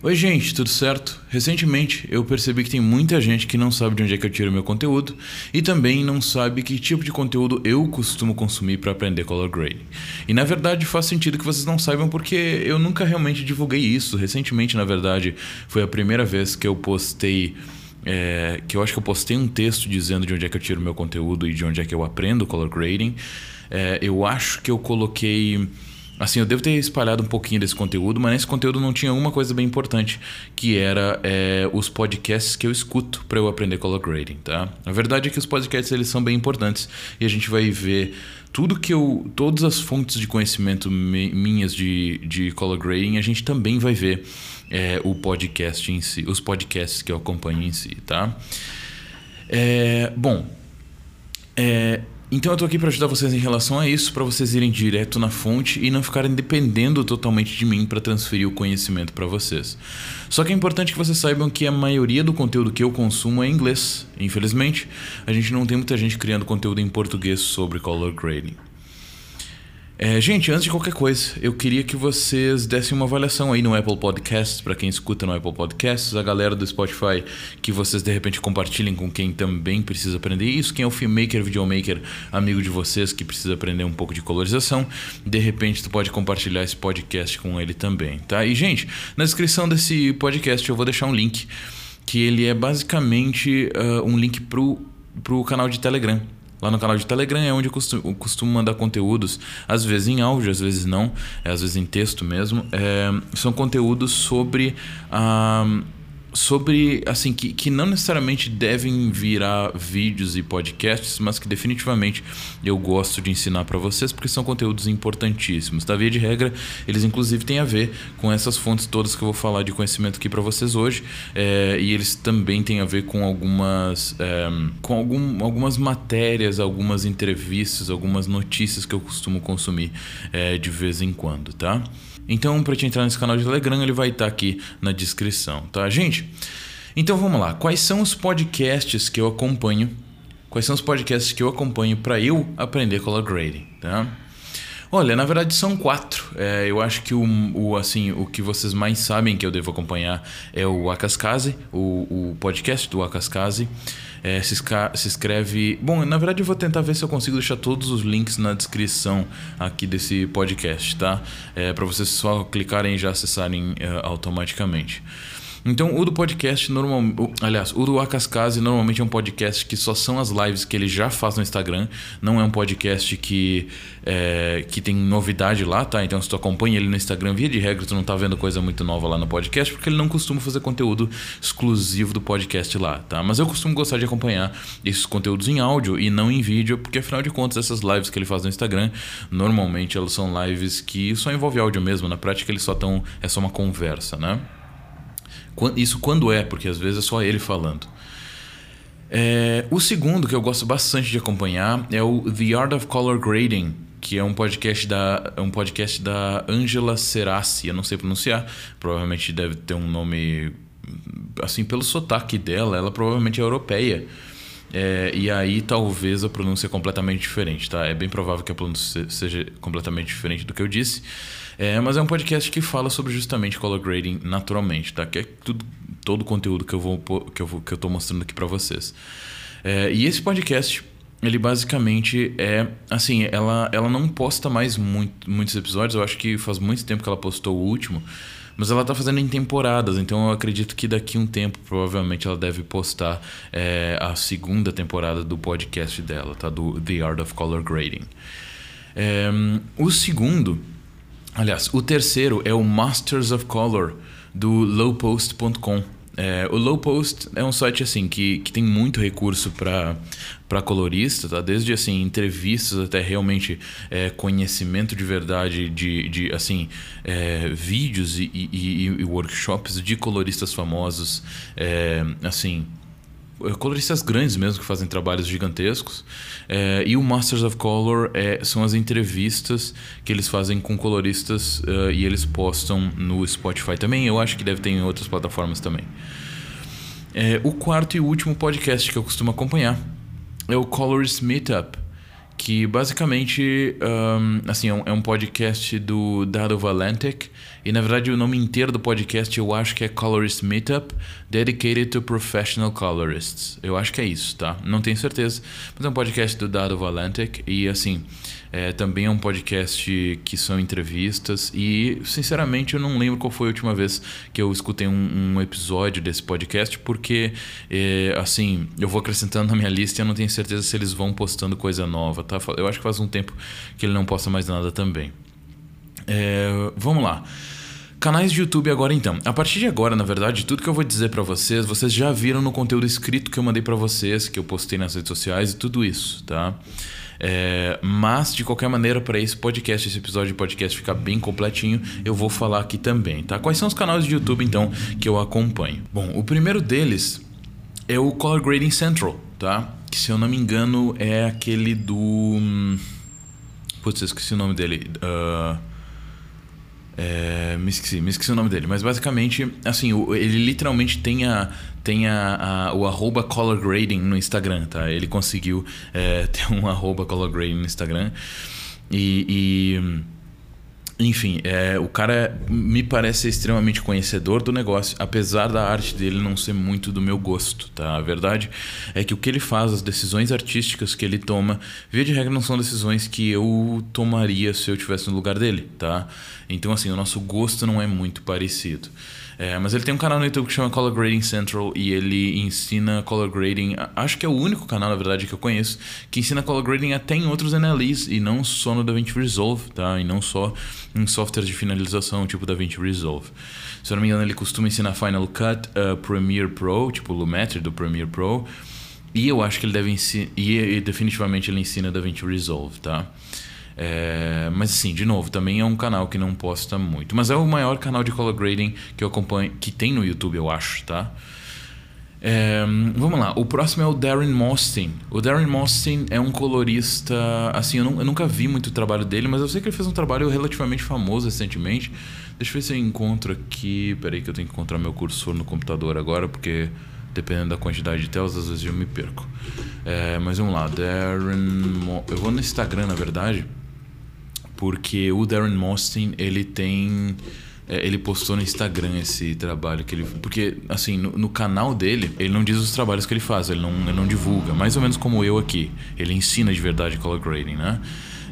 Oi, gente, tudo certo? Recentemente eu percebi que tem muita gente que não sabe de onde é que eu tiro meu conteúdo e também não sabe que tipo de conteúdo eu costumo consumir para aprender color grading. E na verdade faz sentido que vocês não saibam porque eu nunca realmente divulguei isso. Recentemente, na verdade, foi a primeira vez que eu postei. É, que eu acho que eu postei um texto dizendo de onde é que eu tiro meu conteúdo e de onde é que eu aprendo color grading. É, eu acho que eu coloquei Assim, eu devo ter espalhado um pouquinho desse conteúdo, mas nesse conteúdo não tinha uma coisa bem importante, que era é, os podcasts que eu escuto para eu aprender color grading, tá? A verdade é que os podcasts eles são bem importantes e a gente vai ver tudo que eu, todas as fontes de conhecimento minhas de, de color grading, a gente também vai ver é, o podcast em si, os podcasts que eu acompanho em si, tá? É, bom, é, então eu tô aqui para ajudar vocês em relação a isso, para vocês irem direto na fonte e não ficarem dependendo totalmente de mim para transferir o conhecimento para vocês. Só que é importante que vocês saibam que a maioria do conteúdo que eu consumo é em inglês. Infelizmente, a gente não tem muita gente criando conteúdo em português sobre color grading. É, gente, antes de qualquer coisa, eu queria que vocês dessem uma avaliação aí no Apple Podcasts, para quem escuta no Apple Podcasts, a galera do Spotify, que vocês de repente compartilhem com quem também precisa aprender isso, quem é o filmmaker, videomaker, amigo de vocês que precisa aprender um pouco de colorização, de repente tu pode compartilhar esse podcast com ele também, tá? E gente, na descrição desse podcast eu vou deixar um link, que ele é basicamente uh, um link pro, pro canal de Telegram Lá no canal de Telegram é onde eu costumo, eu costumo, mandar conteúdos, às vezes em áudio, às vezes não, é, às vezes em texto mesmo. É, são conteúdos sobre a. Ah, sobre assim que, que não necessariamente devem virar vídeos e podcasts, mas que definitivamente eu gosto de ensinar para vocês porque são conteúdos importantíssimos. Da via de regra, eles inclusive têm a ver com essas fontes todas que eu vou falar de conhecimento aqui para vocês hoje, é, e eles também têm a ver com algumas é, com algum, algumas matérias, algumas entrevistas, algumas notícias que eu costumo consumir é, de vez em quando, tá? Então, para te entrar nesse canal de Telegram, ele vai estar tá aqui na descrição, tá, gente? Então vamos lá. Quais são os podcasts que eu acompanho? Quais são os podcasts que eu acompanho para eu aprender color grading, tá? Olha, na verdade são quatro. É, eu acho que o, o, assim, o que vocês mais sabem que eu devo acompanhar é o Akaskaze, o, o podcast do Akaskaze. É, se, se, escreve. Bom, na verdade eu vou tentar ver se eu consigo deixar todos os links na descrição aqui desse podcast, tá? É, para vocês só clicarem e já acessarem é, automaticamente. Então, o do podcast, normal, aliás, o do Acascase normalmente é um podcast que só são as lives que ele já faz no Instagram. Não é um podcast que, é, que tem novidade lá, tá? Então, se tu acompanha ele no Instagram, via de regra, tu não tá vendo coisa muito nova lá no podcast, porque ele não costuma fazer conteúdo exclusivo do podcast lá, tá? Mas eu costumo gostar de acompanhar esses conteúdos em áudio e não em vídeo, porque afinal de contas, essas lives que ele faz no Instagram, normalmente elas são lives que só envolvem áudio mesmo. Na prática, eles só estão. É só uma conversa, né? Isso quando é, porque às vezes é só ele falando. É, o segundo que eu gosto bastante de acompanhar é o The Art of Color Grading, que é um podcast da é um podcast da Angela Serassi, eu não sei pronunciar, provavelmente deve ter um nome assim pelo sotaque dela, ela provavelmente é europeia. É, e aí talvez a pronúncia é completamente diferente, tá? É bem provável que a pronúncia seja completamente diferente do que eu disse. É, mas é um podcast que fala sobre justamente color grading naturalmente, tá? Que é tudo, todo o conteúdo que eu vou que eu vou, que eu tô mostrando aqui para vocês. É, e esse podcast ele basicamente é assim, ela, ela não posta mais muito, muitos episódios, eu acho que faz muito tempo que ela postou o último, mas ela tá fazendo em temporadas, então eu acredito que daqui um tempo provavelmente ela deve postar é, a segunda temporada do podcast dela, tá? Do The Art of Color Grading. É, o segundo Aliás, o terceiro é o Masters of Color do lowpost.com. É, o Lowpost é um site assim que, que tem muito recurso para colorista, tá? Desde assim entrevistas até realmente é, conhecimento de verdade de, de assim é, vídeos e, e, e, workshops de coloristas famosos, é, assim coloristas grandes mesmo que fazem trabalhos gigantescos. É, e o Masters of Color é, são as entrevistas que eles fazem com coloristas uh, e eles postam no Spotify também. Eu acho que deve ter em outras plataformas também. É, o quarto e último podcast que eu costumo acompanhar é o Colorist Meetup, que basicamente assim, é um, é um, podcast do Dado Valentic. E na verdade o nome inteiro do podcast eu acho que é Colorist Meetup Dedicated to Professional Colorists. Eu acho que é isso, tá? Não tenho certeza. Mas é um podcast do Dado Valentic. E assim, é, também é um podcast que são entrevistas. E, sinceramente, eu não lembro qual foi a última vez que eu escutei um, um episódio desse podcast, porque, é, assim, eu vou acrescentando na minha lista e eu não tenho certeza se eles vão postando coisa nova, tá? Eu acho que faz um tempo que ele não posta mais nada também. É, vamos lá. Canais de YouTube agora então. A partir de agora, na verdade, tudo que eu vou dizer para vocês, vocês já viram no conteúdo escrito que eu mandei para vocês, que eu postei nas redes sociais e tudo isso, tá? É, mas, de qualquer maneira, para esse podcast, esse episódio de podcast ficar bem completinho, eu vou falar aqui também, tá? Quais são os canais de YouTube, então, que eu acompanho? Bom, o primeiro deles é o Color Grading Central, tá? Que, se eu não me engano, é aquele do... Hum, putz, eu esqueci o nome dele. Uh... É, me esqueci, me esqueci o nome dele. Mas basicamente, assim, ele literalmente tem, a, tem a, a, o arroba color grading no Instagram, tá? Ele conseguiu é, ter um arroba color grading no Instagram. e, e enfim, é, o cara me parece extremamente conhecedor do negócio, apesar da arte dele não ser muito do meu gosto, tá? A verdade é que o que ele faz, as decisões artísticas que ele toma, via de regra não são decisões que eu tomaria se eu estivesse no lugar dele, tá? Então, assim, o nosso gosto não é muito parecido. É, mas ele tem um canal no YouTube que chama Color Grading Central e ele ensina color grading. Acho que é o único canal, na verdade, que eu conheço que ensina color grading até em outros NLEs e não só no DaVinci Resolve, tá? E não só em softwares de finalização tipo DaVinci Resolve. Se eu não me engano, ele costuma ensinar Final Cut, uh, Premiere Pro, tipo Lumetri do Premiere Pro. E eu acho que ele deve ensinar. E definitivamente ele ensina DaVinci Resolve, tá? É, mas assim, de novo, também é um canal que não posta muito. Mas é o maior canal de color grading que eu acompanho, que tem no YouTube, eu acho, tá? É, vamos lá, o próximo é o Darren Mostin. O Darren Mostin é um colorista. Assim, eu, não, eu, nunca vi muito o trabalho dele, mas eu sei que ele fez um trabalho relativamente famoso recentemente. Deixa eu ver se eu encontro aqui. Peraí, que eu tenho que encontrar meu cursor no computador agora, porque dependendo da quantidade de telas, às vezes eu me perco. É, mas vamos lá, Darren. Mo... Eu vou no Instagram, na verdade porque o Darren Mostin ele tem é, ele postou no Instagram esse trabalho que ele porque assim no, no, canal dele ele não diz os trabalhos que ele faz ele não, ele não divulga mais ou menos como eu aqui. Ele ensina de verdade color grading né?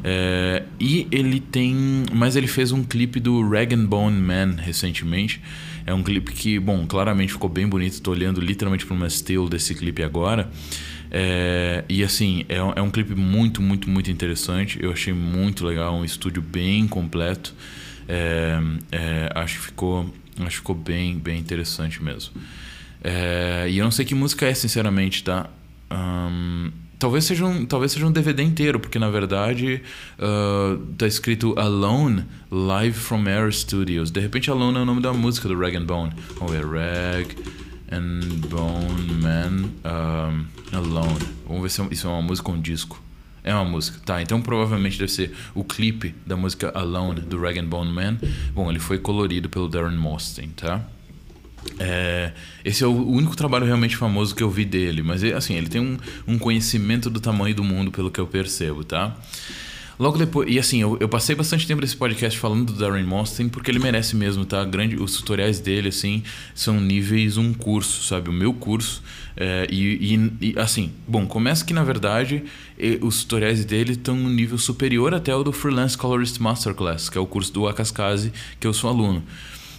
É, e ele tem mas ele fez um clipe do Rag Bone Man recentemente. É um clipe que bom claramente ficou bem bonito estou olhando literalmente para uma still desse clipe agora é, e assim, é, é um clipe muito, muito, muito interessante. Eu achei muito legal, um estúdio bem completo. É, é, acho que ficou, acho que ficou bem, bem interessante mesmo. É, e eu não sei que música é, sinceramente, tá? Um, talvez seja um, talvez seja um DVD inteiro, porque na verdade uh, tá escrito Alone Live from Air Studios. De repente, Alone é o nome da música do Rag and Bone. Vamos ver, Rag and Bone Man um, Alone. Vamos ver se é isso é uma música ou um disco. É uma música. Tá, então provavelmente deve ser o clipe da música Alone do Rag and Bone Man. Bom, ele foi colorido pelo Darren Mostin, tá? É, esse é o único trabalho realmente famoso que eu vi dele, mas assim, ele tem um, um conhecimento do tamanho do mundo, pelo que eu percebo, tá? Logo depois, e assim, eu, eu passei bastante tempo nesse podcast falando do Darren Mostin porque ele merece mesmo, tá? Grande, os tutoriais dele, assim, são níveis um curso, sabe? O meu curso. É, e, e, e, assim, bom, começa que na verdade os tutoriais dele estão no nível superior até o do Freelance Colorist Masterclass, que é o curso do Akaskazi, que eu sou aluno.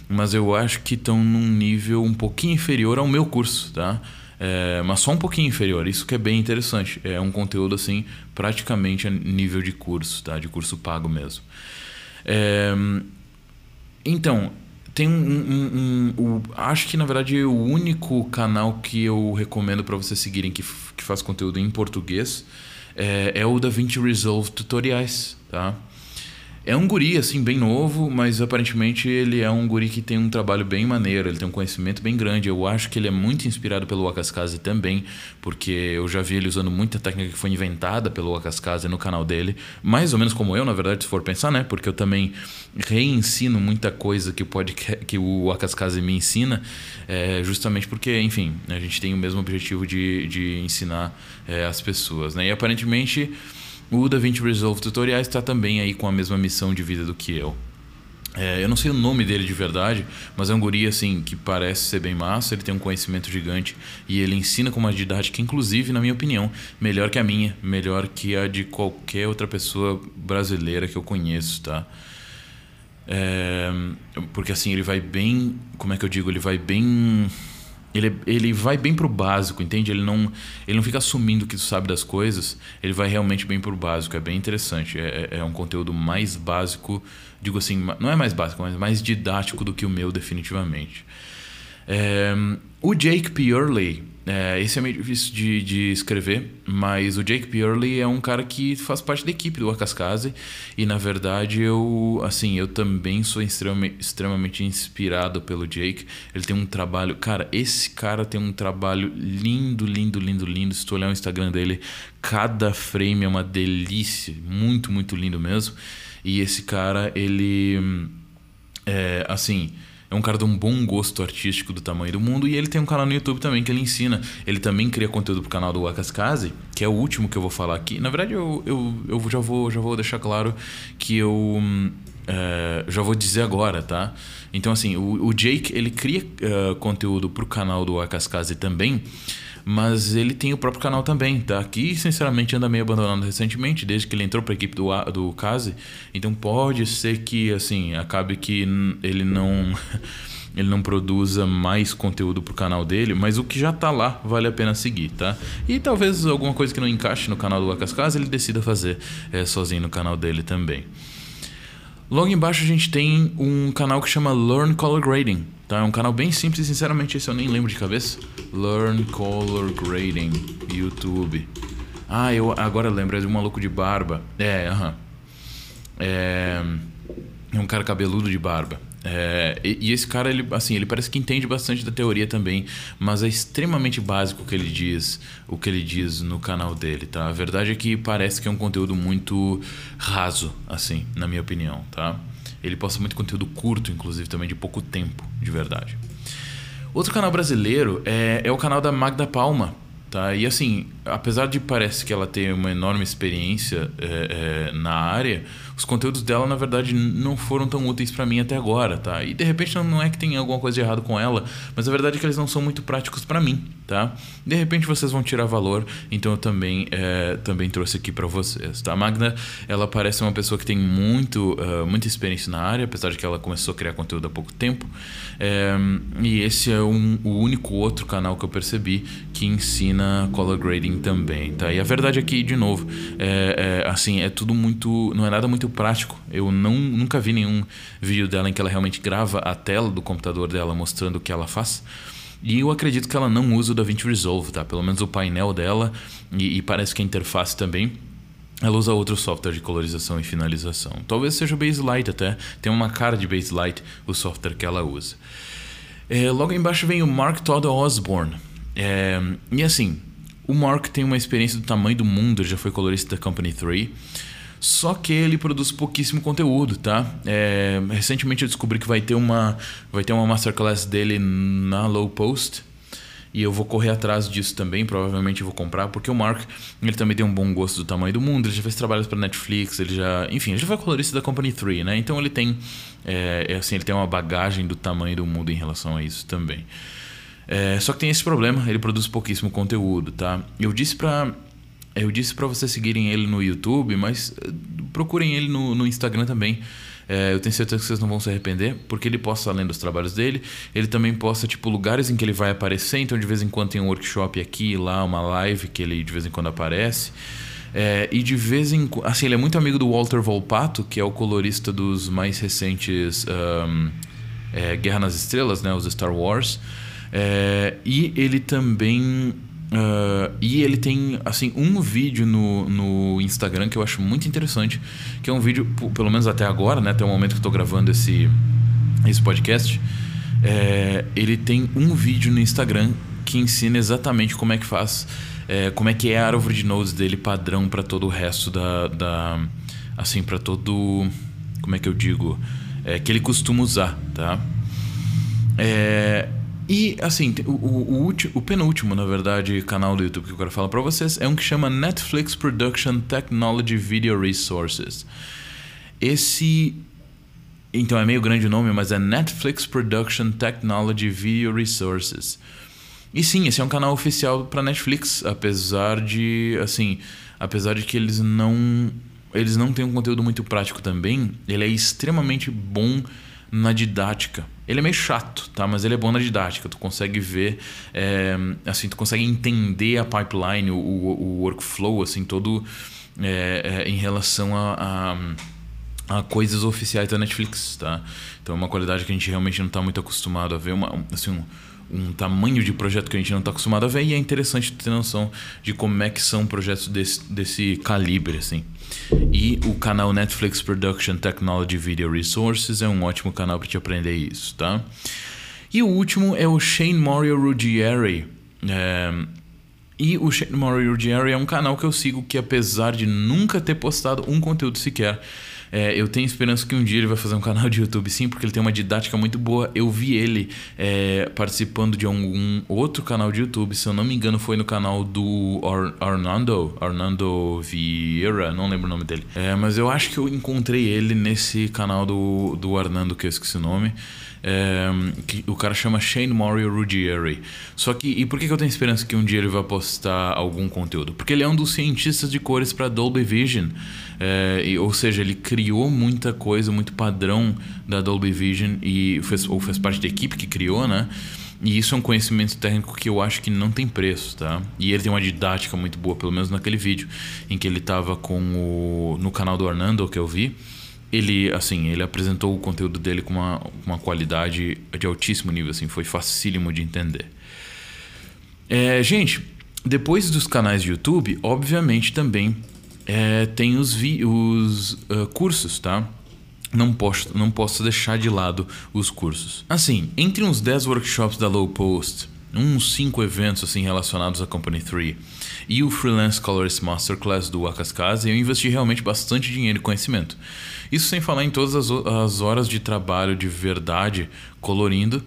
Mas eu acho que estão num nível um pouquinho inferior ao meu curso, tá? É, mas só um pouquinho inferior. Isso que é bem interessante. É um conteúdo assim, praticamente a nível de curso, tá? De curso pago mesmo. É, então, tem um, um, um, um, Acho que na verdade o único canal que eu recomendo para vocês seguirem que, que faz conteúdo em português é, é o DaVinci Resolve Tutoriais, tá? É um guri, assim, bem novo, mas aparentemente ele é um guri que tem um trabalho bem maneiro, ele tem um conhecimento bem grande. Eu acho que ele é muito inspirado pelo Wakaskaze também, porque eu já vi ele usando muita técnica que foi inventada pelo Wakaskaze no canal dele, mais ou menos como eu, na verdade, se for pensar, né? Porque eu também reensino muita coisa que podcast, que o Wakaskaze me ensina, é, justamente porque, enfim, a gente tem o mesmo objetivo de, de ensinar é, as pessoas, né? E aparentemente o DaVinci Resolve Tutoriais está também aí com a mesma missão de vida do que eu. É, eu não sei o nome dele de verdade, mas é um guri assim que parece ser bem massa, ele tem um conhecimento gigante e ele ensina com uma didática, inclusive, na minha opinião, melhor que a minha, melhor que a de qualquer outra pessoa brasileira que eu conheço, tá? É, porque assim, ele vai bem. Como é que eu digo? Ele vai bem ele, ele vai bem pro básico, entende? Ele não, ele não fica assumindo que tu sabe das coisas, ele vai realmente bem pro básico, é bem interessante. É, é, é um conteúdo mais básico, digo assim, não é mais básico, mas mais didático do que o meu, definitivamente. É, o Jake Purley, é, esse é meio difícil de, de escrever, mas o Jake Purley é um cara que faz parte da equipe do Akaskaze e na verdade eu, assim, eu também sou extremamente, extremamente inspirado pelo Jake. Ele tem um trabalho, cara, esse cara tem um trabalho lindo, lindo, lindo, lindo. Se tu olhar o Instagram dele, cada frame é uma delícia, muito, muito lindo mesmo. E esse cara, ele, é, assim é um cara de um bom gosto artístico do tamanho do mundo e ele tem um canal no YouTube também que ele ensina. Ele também cria conteúdo pro canal do Akaskaze, que é o último que eu vou falar aqui. Na verdade, eu, eu, eu já, vou, já vou deixar claro que eu é, já vou dizer agora, tá? Então, assim, o, o Jake, ele cria uh, conteúdo pro canal do Akaskaze também, mas ele tem o próprio canal também, tá? Que sinceramente anda meio abandonado recentemente, desde que ele entrou para a equipe do, do Kaze. Então pode ser que assim acabe que ele não ele não produza mais conteúdo pro canal dele, mas o que já tá lá vale a pena seguir, tá? E talvez alguma coisa que não encaixe no canal do Acascas ele decida fazer é, sozinho no canal dele também. Logo embaixo a gente tem um canal que chama Learn Color Grading. Tá? É um canal bem simples, sinceramente esse eu nem lembro de cabeça. Learn Color Grading, YouTube. Ah, eu agora lembro, é de um maluco de barba. É, aham. Uh -huh. É, é um cara cabeludo de barba. É, e, e, esse cara, ele, assim, ele parece que entende bastante da teoria também, mas é extremamente básico o que ele diz, o que ele diz no canal dele, tá? A verdade é que parece que é um conteúdo muito raso, assim, na minha opinião, tá? Ele posta muito conteúdo curto, inclusive, também de pouco tempo, de verdade. Outro canal brasileiro é, é o canal da Magda Palma, tá? E assim, apesar de parece que ela tem uma enorme experiência é, é, na área, os conteúdos dela, na verdade, não foram tão úteis para mim até agora, tá? E de repente não é que tem alguma coisa de errado com ela, mas a verdade é que eles não são muito práticos para mim, tá? De repente vocês vão tirar valor, então eu também, é, também trouxe aqui para vocês, tá? A Magna, ela parece uma pessoa que tem muito, uh, muita experiência na área, apesar de que ela começou a criar conteúdo há pouco tempo. É, e esse é um, o único outro canal que eu percebi que ensina color grading também, tá? E a verdade é que, de novo, é, é assim, é tudo muito, não é nada muito prático. Eu não, nunca vi nenhum vídeo dela em que ela realmente grava a tela do computador dela mostrando o que ela faz. E eu acredito que ela não usa o DaVinci Resolve, tá? Pelo menos o painel dela e, e parece que a interface também. Ela usa outro software de colorização e finalização. Talvez seja o Baselight até. Tem uma cara de Baselight o software que ela usa. É, logo embaixo vem o Mark Todd Osborne. É, e assim, o Mark tem uma experiência do tamanho do mundo, já foi colorista da Company 3. Só que ele produz pouquíssimo conteúdo, tá? É, recentemente eu descobri que vai ter uma vai ter uma masterclass dele na Low Post e eu vou correr atrás disso também, provavelmente vou comprar, porque o Mark, ele também tem um bom gosto do tamanho do mundo, ele já fez trabalhos para Netflix, ele já, enfim, ele já foi colorista da Company 3, né? Então ele tem é, é, assim, ele tem uma bagagem do tamanho do mundo em relação a isso também. É, só que tem esse problema, ele produz pouquíssimo conteúdo, tá? Eu disse para eu disse para vocês seguirem ele no YouTube, mas eh, procurem ele no, no Instagram também. É, eu tenho certeza que vocês não vão se arrepender, porque ele posta além dos trabalhos dele, ele também posta tipo lugares em que ele vai aparecer, então de vez em quando tem um workshop aqui, lá, uma live que ele de vez em quando aparece. É, e de vez em quando. Assim, ele é muito amigo do Walter Volpato, que é o colorista dos mais recentes um, é, Guerra nas Estrelas, né, os Star Wars. É, e ele também Uh, e ele tem, assim, um vídeo no, no Instagram que eu acho muito interessante, que é um vídeo, pelo menos até agora, né, até o momento que eu tô gravando esse, esse podcast, é, ele tem um vídeo no Instagram que ensina exatamente como é que faz, é, como é que é a árvore de nodes dele padrão para todo o resto da, da assim, para todo, como é que eu digo, é, que ele costuma usar, tá? É, E, assim, o, o, o, o, penúltimo, na verdade, canal do YouTube que eu quero falar para vocês é um que chama Netflix Production Technology Video Resources. Esse. Então é meio grande o nome, mas é Netflix Production Technology Video Resources. E sim, esse é um canal oficial para Netflix, apesar de, assim, apesar de que eles não eles não têm um conteúdo muito prático também, ele é extremamente bom na didática. Ele é meio chato, tá? Mas ele é bom na didática. Tu consegue ver, é, assim, tu consegue entender a pipeline, o, o workflow, assim, todo é, é, em relação a, a, a, coisas oficiais da Netflix, tá? Então é uma qualidade que a gente realmente não está muito acostumado a ver, uma, assim, um, um tamanho de projeto que a gente não está acostumado a ver e é interessante ter noção de como é que são projetos desse, desse calibre, assim. E o canal Netflix Production Technology Video Resources é um ótimo canal para te aprender isso, tá? E o último é o Shane Morio Ruggieri. É... E o Shane Morio Ruggieri é um canal que eu sigo que apesar de nunca ter postado um conteúdo sequer, é, eu tenho esperança que um dia ele vai fazer um canal de YouTube sim, porque ele tem uma didática muito boa. Eu vi ele é, participando de algum outro canal de YouTube, se eu não me engano, foi no canal do Ar Arnando, Vieira, não lembro o nome dele. É, mas eu acho que eu encontrei ele nesse canal do, do Arnando, que eu esqueci o nome. É, que o cara chama Shane Mario Ruggieri. Só que, e por que eu tenho esperança que um dia ele vai postar algum conteúdo? Porque ele é um dos cientistas de cores para Dolby Vision. É, e, ou seja, ele criou muita coisa, muito padrão da Dolby Vision e fez, ou fez parte da equipe que criou, né? E isso é um conhecimento técnico que eu acho que não tem preço, tá? E ele tem uma didática muito boa, pelo menos naquele vídeo em que ele estava com o no canal do Arnando que eu vi. Ele, assim, ele apresentou o conteúdo dele com uma, uma qualidade de altíssimo nível, assim, foi facílimo de entender. É, gente, depois dos canais de YouTube, obviamente também é, tem os, vi, os uh, cursos, tá? Não posso, não posso deixar de lado os cursos. Assim, entre uns 10 workshops da Low Post, uns 5 eventos assim relacionados à Company 3 e o Freelance Colorist Masterclass do Akaskazi, eu investi realmente bastante dinheiro e conhecimento. Isso sem falar em todas as, as horas de trabalho de verdade colorindo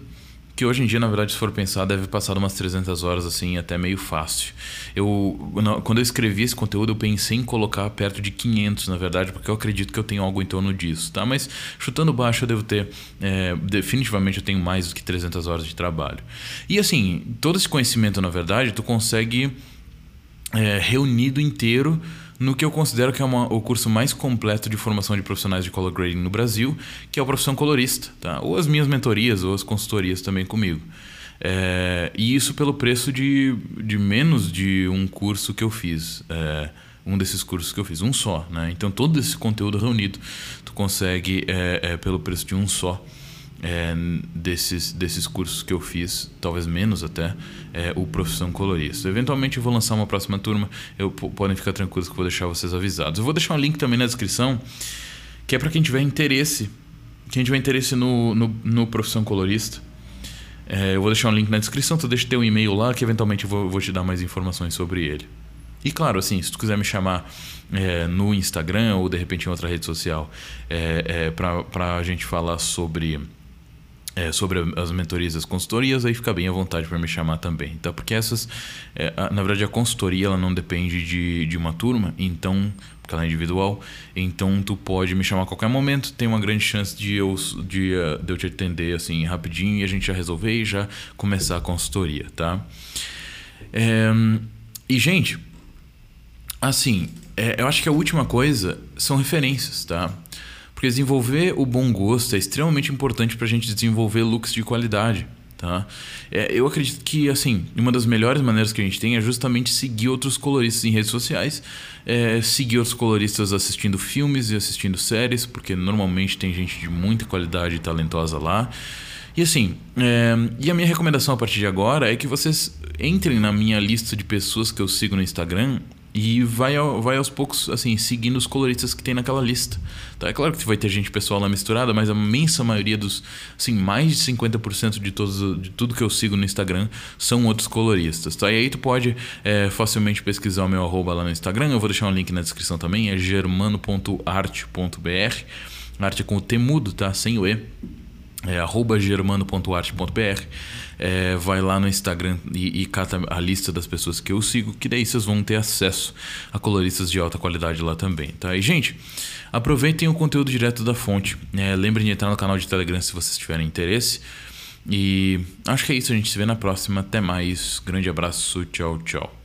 que hoje em dia, na verdade, se for pensar, deve passar umas 300 horas assim, até meio fácil. Eu, quando eu escrevi esse conteúdo, eu pensei em colocar perto de 500, na verdade, porque eu acredito que eu tenho algo em torno disso, tá? Mas chutando baixo, eu devo ter, é, definitivamente, eu tenho mais do que 300 horas de trabalho. E assim, todo esse conhecimento, na verdade, tu consegue é, reunido inteiro no que eu considero que é uma, o curso mais completo de formação de profissionais de color grading no Brasil, que é a profissão colorista, tá? ou as minhas mentorias ou as consultorias também comigo. É, e isso pelo preço de, de menos de um curso que eu fiz. É, um desses cursos que eu fiz, um só, né? Então todo esse conteúdo reunido tu consegue é, é pelo preço de um só é, desses, desses cursos que eu fiz, talvez menos até, é, o Profissão Colorista. Eventualmente eu vou lançar uma próxima turma, eu, podem ficar tranquilos que eu vou deixar vocês avisados. Eu vou deixar um link também na descrição, que é para quem tiver interesse, quem tiver interesse no, no, no Profissão Colorista. É, eu vou deixar um link na descrição, tu deixa teu e-mail lá, que eventualmente eu vou, vou te dar mais informações sobre ele. E claro, assim, se tu quiser me chamar é, no Instagram ou de repente em outra rede social é, é, para a gente falar sobre é, sobre as mentorias e as consultorias, aí fica bem à vontade para me chamar também, tá? Porque essas, é, a, na verdade, a consultoria ela não depende de, de uma turma, então, porque ela é individual, então tu pode me chamar a qualquer momento, tem uma grande chance de eu, de, uh, de eu te atender assim rapidinho e a gente já resolver e já começar a consultoria, tá? É, e, gente, assim, é, eu acho que a última coisa são referências, tá? Porque desenvolver o bom gosto é extremamente importante para a gente desenvolver looks de qualidade. Tá? É, eu acredito que assim uma das melhores maneiras que a gente tem é justamente seguir outros coloristas em redes sociais, é, seguir outros coloristas assistindo filmes e assistindo séries, porque normalmente tem gente de muita qualidade e talentosa lá. E assim, é, e a minha recomendação a partir de agora é que vocês entrem na minha lista de pessoas que eu sigo no Instagram e vai, vai aos poucos, assim, seguindo os coloristas que tem naquela lista. Tá? É claro que vai ter gente pessoal lá misturada, mas a imensa maioria dos, assim, mais de 50% de, todos, de tudo que eu sigo no Instagram são outros coloristas. Tá? E aí tu pode é, facilmente pesquisar o meu arroba lá no Instagram. Eu vou deixar um link na descrição também, é germano.arte.br. Arte com o T mudo, tá? Sem o E. é germano.arte.br. É, vai lá no Instagram e, e cata a lista das pessoas que eu sigo, que daí vocês vão ter acesso a coloristas de alta qualidade lá também, tá? E, gente, aproveitem o conteúdo direto da fonte. É, lembrem de entrar no canal de Telegram se vocês tiverem interesse. E acho que é isso, a gente se vê na próxima. Até mais. Grande abraço, tchau, tchau.